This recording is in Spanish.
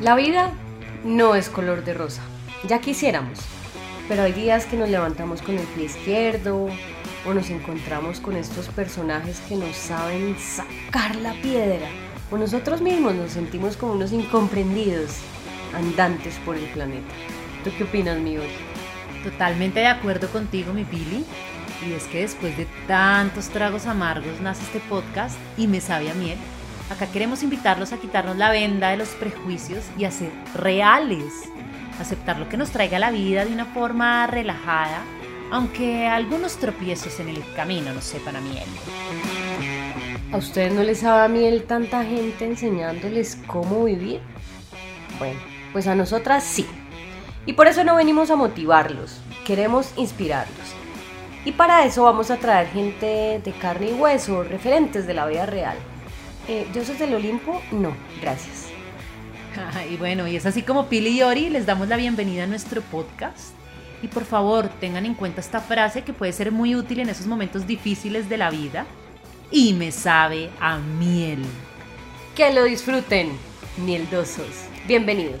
La vida no es color de rosa, ya quisiéramos, pero hay días que nos levantamos con el pie izquierdo o nos encontramos con estos personajes que nos saben sacar la piedra o nosotros mismos nos sentimos como unos incomprendidos andantes por el planeta. ¿Tú qué opinas, mi hoy? Totalmente de acuerdo contigo, mi Billy. Y es que después de tantos tragos amargos nace este podcast y me sabe a miel. Acá queremos invitarlos a quitarnos la venda de los prejuicios y a ser reales. Aceptar lo que nos traiga la vida de una forma relajada, aunque algunos tropiezos en el camino nos sepan a miel. ¿A ustedes no les sabe a miel tanta gente enseñándoles cómo vivir? Bueno, pues a nosotras sí. Y por eso no venimos a motivarlos, queremos inspirarlos. Y para eso vamos a traer gente de carne y hueso, referentes de la vida real. Eh, ¿Dioses del Olimpo? No, gracias. Y bueno, y es así como Pili y Ori les damos la bienvenida a nuestro podcast. Y por favor, tengan en cuenta esta frase que puede ser muy útil en esos momentos difíciles de la vida. Y me sabe a miel. Que lo disfruten, mieldosos. Bienvenidos.